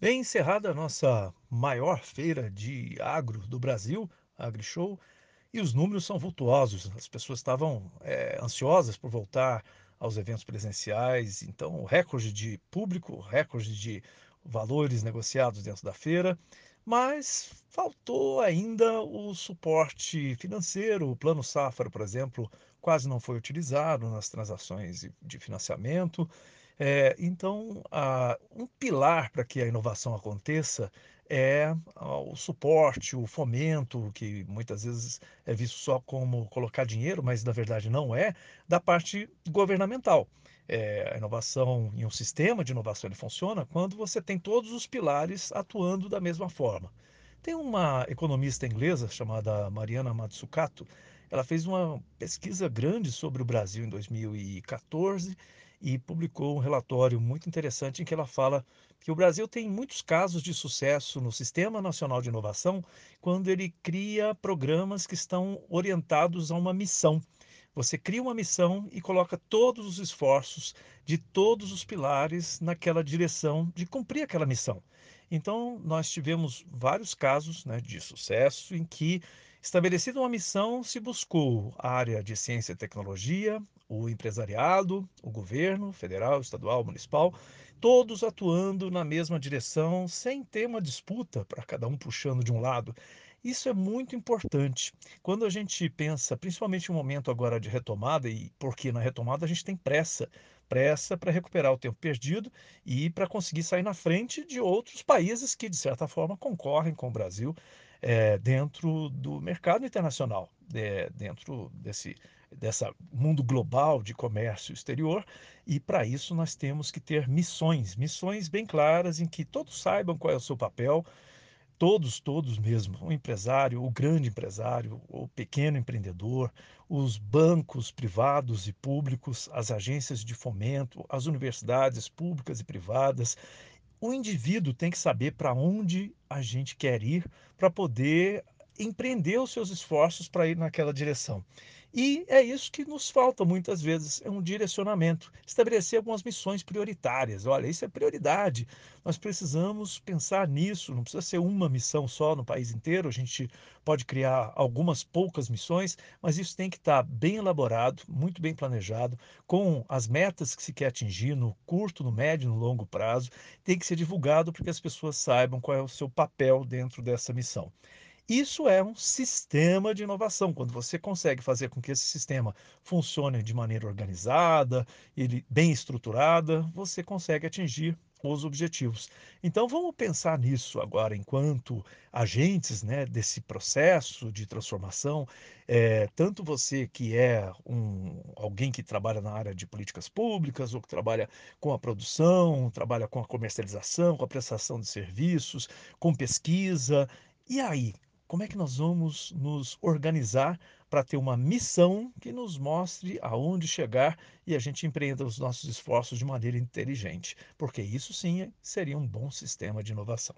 Bem encerrada a nossa maior feira de agro do Brasil, AgriShow, e os números são vultuosos. As pessoas estavam eh, ansiosas por voltar aos eventos presenciais, então recorde de público, recorde de valores negociados dentro da feira, mas faltou ainda o suporte financeiro. O Plano Safra, por exemplo, quase não foi utilizado nas transações de financiamento. Eh, então, ah, um pilar para que a inovação aconteça é ah, o suporte, o fomento, que muitas vezes é visto só como colocar dinheiro, mas na verdade não é, da parte governamental. Eh, a inovação em um sistema de inovação ele funciona quando você tem todos os pilares atuando da mesma forma. Tem uma economista inglesa chamada Mariana Mazzucato, ela fez uma pesquisa grande sobre o Brasil em 2014 e publicou um relatório muito interessante em que ela fala que o Brasil tem muitos casos de sucesso no Sistema Nacional de Inovação quando ele cria programas que estão orientados a uma missão. Você cria uma missão e coloca todos os esforços de todos os pilares naquela direção de cumprir aquela missão. Então, nós tivemos vários casos né, de sucesso em que, estabelecida uma missão, se buscou a área de ciência e tecnologia, o empresariado, o governo federal, estadual, municipal, todos atuando na mesma direção, sem ter uma disputa para cada um puxando de um lado. Isso é muito importante. Quando a gente pensa, principalmente no momento agora de retomada, e porque na retomada a gente tem pressa, pressa para recuperar o tempo perdido e para conseguir sair na frente de outros países que, de certa forma, concorrem com o Brasil eh, dentro do mercado internacional, eh, dentro desse dessa mundo global de comércio exterior. E para isso nós temos que ter missões, missões bem claras em que todos saibam qual é o seu papel, Todos, todos mesmo, o empresário, o grande empresário, o pequeno empreendedor, os bancos privados e públicos, as agências de fomento, as universidades públicas e privadas. O indivíduo tem que saber para onde a gente quer ir para poder empreender os seus esforços para ir naquela direção. E é isso que nos falta muitas vezes, é um direcionamento, estabelecer algumas missões prioritárias. Olha, isso é prioridade. Nós precisamos pensar nisso, não precisa ser uma missão só no país inteiro, a gente pode criar algumas poucas missões, mas isso tem que estar bem elaborado, muito bem planejado, com as metas que se quer atingir no curto, no médio no longo prazo, tem que ser divulgado para que as pessoas saibam qual é o seu papel dentro dessa missão. Isso é um sistema de inovação, quando você consegue fazer com que esse sistema funcione de maneira organizada, ele bem estruturada, você consegue atingir os objetivos. Então vamos pensar nisso agora enquanto agentes, né, desse processo de transformação, eh, tanto você que é um alguém que trabalha na área de políticas públicas ou que trabalha com a produção, trabalha com a comercialização, com a prestação de serviços, com pesquisa. E aí, como é que nós vamos nos organizar para ter uma missão que nos mostre aonde chegar e a gente empreenda os nossos esforços de maneira inteligente? Porque isso sim seria um bom sistema de inovação.